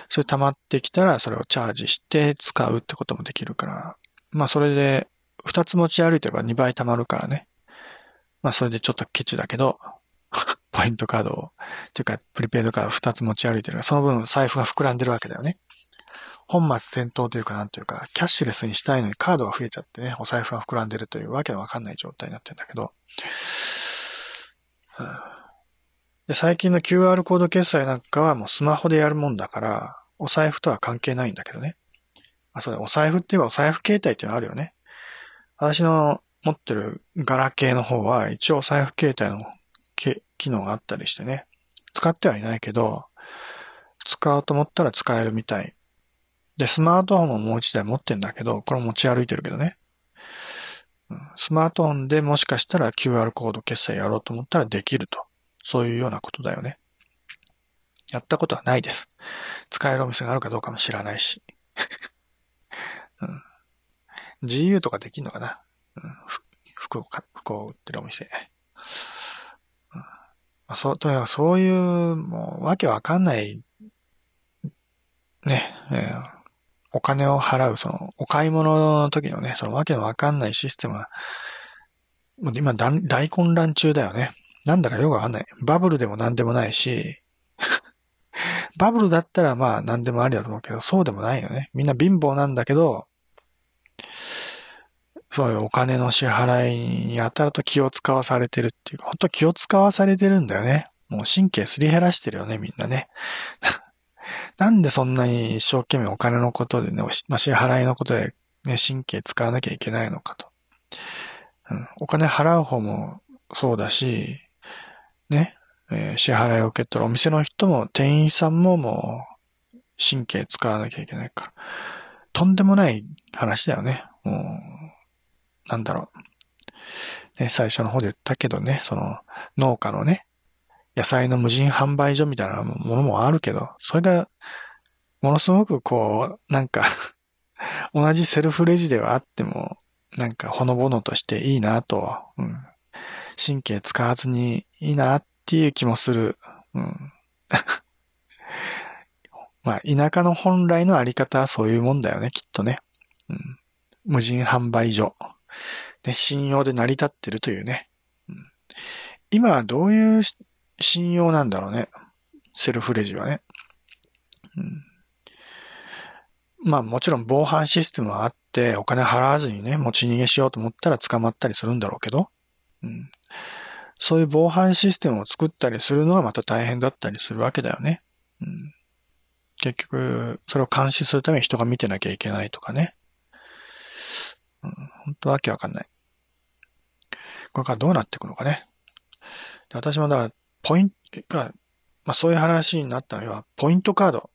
それ溜まってきたらそれをチャージして使うってこともできるから。まあそれで2つ持ち歩いてれば2倍溜まるからね。まあそれでちょっとケチだけど、ポイントカードを、っていうかプリペイドカード2つ持ち歩いてる、その分財布が膨らんでるわけだよね。本末転倒というかなんというか、キャッシュレスにしたいのにカードが増えちゃってね、お財布が膨らんでるというわけのわかんない状態になってるんだけど、で最近の QR コード決済なんかはもうスマホでやるもんだから、お財布とは関係ないんだけどね。あ、そうだ、お財布って言えばお財布携帯っていうのあるよね。私の持ってるガラケーの方は一応財布携帯の機能があったりしてね。使ってはいないけど、使おうと思ったら使えるみたい。で、スマートフォンももう一台持ってんだけど、これ持ち歩いてるけどね。スマートフォンでもしかしたら QR コード決済やろうと思ったらできると。そういうようなことだよね。やったことはないです。使えるお店があるかどうかも知らないし。うん、GU とかできんのかな、うん、服を服を売ってるお店。うんまあ、そう、とにかくそういう、もう、わけわかんない、ね、えー、お金を払う、その、お買い物の時のね、そのわけのわかんないシステムは、もう今大混乱中だよね。なんだかよくわかんない。バブルでもなんでもないし、バブルだったらまあ何でもありだと思うけど、そうでもないよね。みんな貧乏なんだけど、そういうお金の支払いにやたらと気を使わされてるっていうか、本当気を使わされてるんだよね。もう神経すり減らしてるよね、みんなね。なんでそんなに一生懸命お金のことでね、まあ、支払いのことでね、神経使わなきゃいけないのかと。うん、お金払う方もそうだし、ね、えー、支払いを受け取るお店の人も店員さんももう神経使わなきゃいけないから。とんでもない話だよね。もう、なんだろう。ね、最初の方で言ったけどね、その農家のね、野菜の無人販売所みたいなものもあるけど、それが、ものすごくこう、なんか 同じセルフレジではあっても、なんかほのぼのとしていいなと、うん、神経使わずにいいなっていう気もする。うん。まあ、田舎の本来のあり方はそういうもんだよね、きっとね。うん、無人販売所。で、信用で成り立ってるというね。うん、今はどういう信用なんだろうね。セルフレジはね。うん、まあもちろん防犯システムはあって、お金払わずにね、持ち逃げしようと思ったら捕まったりするんだろうけど、うん、そういう防犯システムを作ったりするのがまた大変だったりするわけだよね。うん、結局、それを監視するために人が見てなきゃいけないとかね。うん、本当わけわかんない。これからどうなっていくのかね。で私もだから、ポイントが、まあそういう話になったのは、ポイントカード。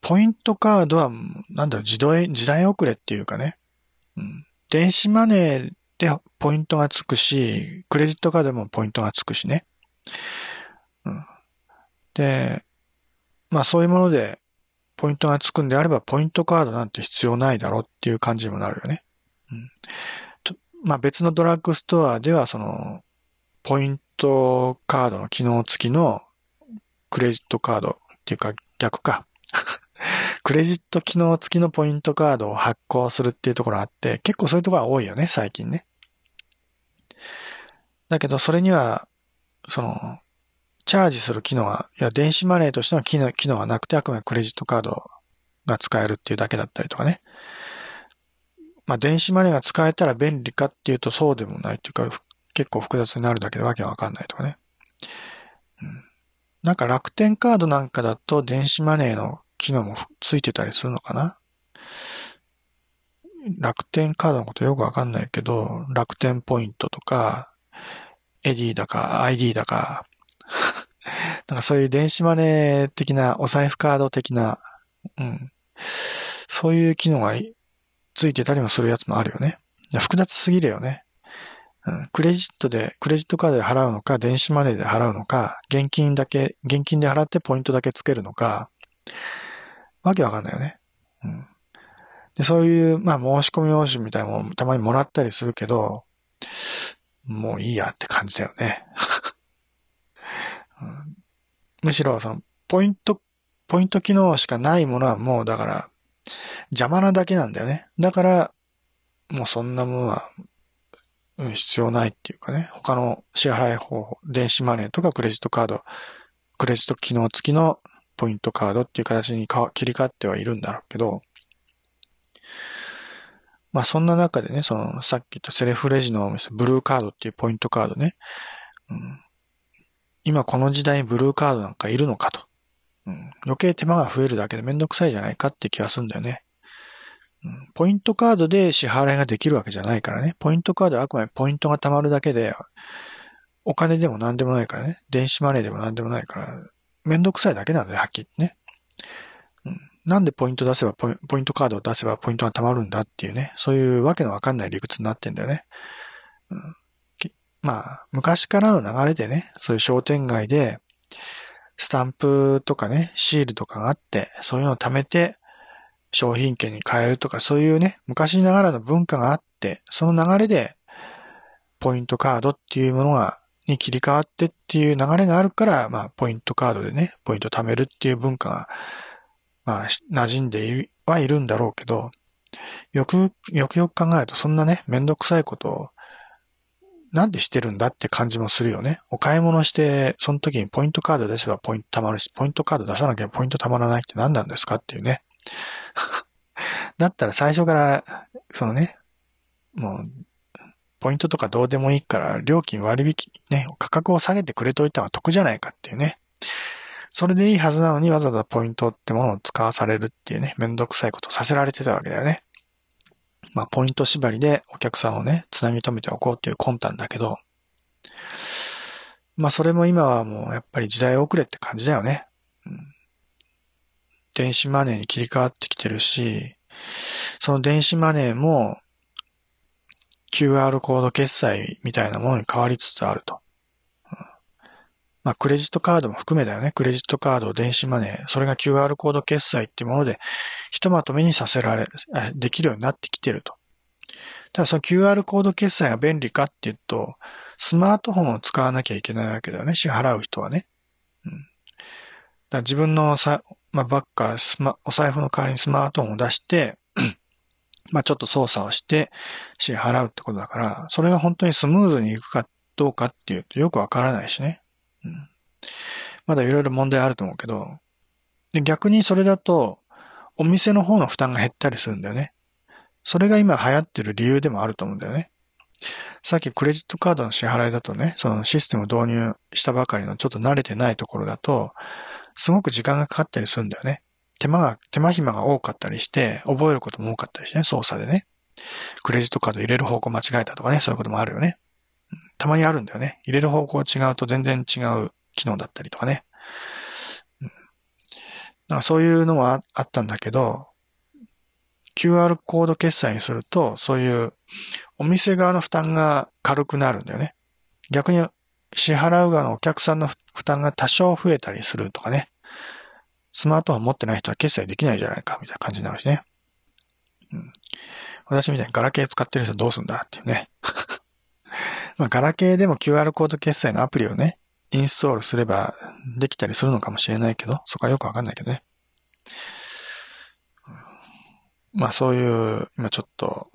ポイントカードは、なんだろう、時代、時代遅れっていうかね。うん。電子マネーでポイントがつくし、クレジットカードでもポイントがつくしね。うん。で、まあそういうものでポイントがつくんであれば、ポイントカードなんて必要ないだろうっていう感じにもなるよね。うん。まあ別のドラッグストアではその、ポイントカードの機能付きのクレジットカードっていうか逆か。クレジット機能付きのポイントカードを発行するっていうところあって、結構そういうところが多いよね、最近ね。だけど、それには、その、チャージする機能は、いや、電子マネーとしての機能機能はなくて、あくまでクレジットカードが使えるっていうだけだったりとかね。まあ、電子マネーが使えたら便利かっていうとそうでもないっていうか、結構複雑になるだけでわけわかんないとかね。うん。なんか楽天カードなんかだと電子マネーの機能もついてたりするのかな楽天カードのことよくわかんないけど、楽天ポイントとか、エディだか、ID だか、なんかそういう電子マネー的な、お財布カード的な、うん。そういう機能がついてたりもするやつもあるよね。複雑すぎるよね。うん、クレジットで、クレジットカードで払うのか、電子マネーで払うのか、現金だけ、現金で払ってポイントだけつけるのか、わけわかんないよね。うん。で、そういう、まあ、申し込み用紙みたいなものもたまにもらったりするけど、もういいやって感じだよね。むしろ、その、ポイント、ポイント機能しかないものはもう、だから、邪魔なだけなんだよね。だから、もうそんなものは、必要ないっていうかね。他の支払い方法、電子マネーとかクレジットカード、クレジット機能付きのポイントカードっていう形に切り替わってはいるんだろうけど、まあそんな中でね、そのさっき言ったセルフレジのお店、ブルーカードっていうポイントカードね、うん、今この時代にブルーカードなんかいるのかと。うん、余計手間が増えるだけでめんどくさいじゃないかって気がするんだよね。うん、ポイントカードで支払いができるわけじゃないからね。ポイントカードはあくまでポイントが貯まるだけで、お金でも何でもないからね。電子マネーでも何でもないから、めんどくさいだけなんだよ、はっきりね。うん、なんでポイント出せばポイ、ポイントカードを出せばポイントが貯まるんだっていうね。そういうわけのわかんない理屈になってんだよね。うん、まあ、昔からの流れでね、そういう商店街で、スタンプとかね、シールとかがあって、そういうのを貯めて、商品券に変えるとか、そういうね、昔ながらの文化があって、その流れで、ポイントカードっていうものが、に切り替わってっていう流れがあるから、まあ、ポイントカードでね、ポイント貯めるっていう文化が、まあ、馴染んではいるんだろうけど、よく、よくよく考えると、そんなね、めんどくさいことを、なんでしてるんだって感じもするよね。お買い物して、その時にポイントカード出せばポイント貯まるし、ポイントカード出さなきゃポイント貯まらないって何なんですかっていうね。だったら最初から、そのね、もう、ポイントとかどうでもいいから、料金割引、ね、価格を下げてくれといたら得じゃないかっていうね。それでいいはずなのにわざわざポイントってものを使わされるっていうね、めんどくさいことさせられてたわけだよね。まあ、ポイント縛りでお客さんをね、つなぎ止めておこうっていう魂胆だけど、まあ、それも今はもうやっぱり時代遅れって感じだよね。うん、電子マネーに切り替わってきてるし、その電子マネーも QR コード決済みたいなものに変わりつつあると。まあ、クレジットカードも含めだよね。クレジットカード、電子マネー、それが QR コード決済っていうもので、ひとまとめにさせられ、できるようになってきてると。ただその QR コード決済が便利かっていうと、スマートフォンを使わなきゃいけないわけだよね。支払う人はね。うん。だ自分のさ、まあ、バッグからスマ、お財布の代わりにスマートフォンを出して、まあちょっと操作をして支払うってことだから、それが本当にスムーズにいくかどうかっていうとよくわからないしね。まだいろいろ問題あると思うけど、で、逆にそれだと、お店の方の負担が減ったりするんだよね。それが今流行ってる理由でもあると思うんだよね。さっきクレジットカードの支払いだとね、そのシステムを導入したばかりのちょっと慣れてないところだと、すごく時間がかかったりするんだよね。手間が、手間暇が多かったりして、覚えることも多かったりしてね、操作でね。クレジットカード入れる方向間違えたとかね、そういうこともあるよね。たまにあるんだよね。入れる方向違うと全然違う機能だったりとかね。うん、だかそういうのはあったんだけど、QR コード決済にすると、そういうお店側の負担が軽くなるんだよね。逆に支払う側のお客さんの負担が多少増えたりするとかね。スマートフォン持ってない人は決済できないじゃないか、みたいな感じになるしね。うん。私みたいにガラケー使ってる人どうすんだっていうね。まあ、ガラケーでも QR コード決済のアプリをね、インストールすればできたりするのかもしれないけど、そこはよくわかんないけどね。まあそういう、今ちょっと、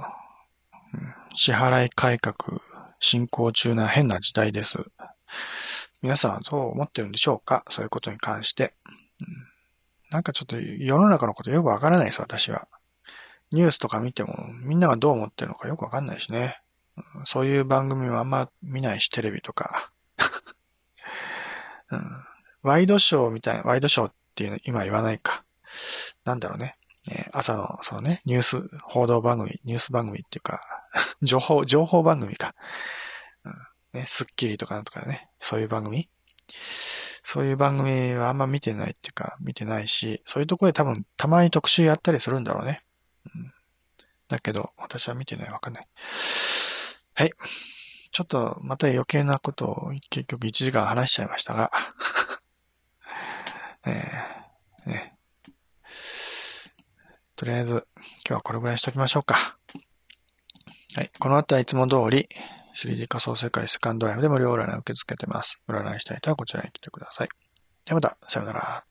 支払い改革進行中な変な時代です。皆さんはどう思ってるんでしょうか？そういうことに関して。なんかちょっと世の中のことよくわからないです、私は。ニュースとか見てもみんながどう思ってるのかよくわかんないしね。そういう番組はあんま見ないし、テレビとか。ワイドショーみたいな、ワイドショーっていうの今言わないか。なんだろうね。え朝の、そのね、ニュース、報道番組、ニュース番組っていうか、情報、情報番組か。うん、ね、スッキリとかなんとかね、そういう番組そういう番組はあんま見てないっていうか、見てないし、そういうとこで多分たまに特集やったりするんだろうね。うん、だけど、私は見てない、わかんない。はい。ちょっとまた余計なことを結局1時間話しちゃいましたが、えーね、とりあえず今日はこれぐらいにしときましょうか。はい。この後はいつも通り 3D 仮想世界セカンドライフで無料占いを受け付けてます。占いしたい人はこちらに来てください。ではまた、さよなら。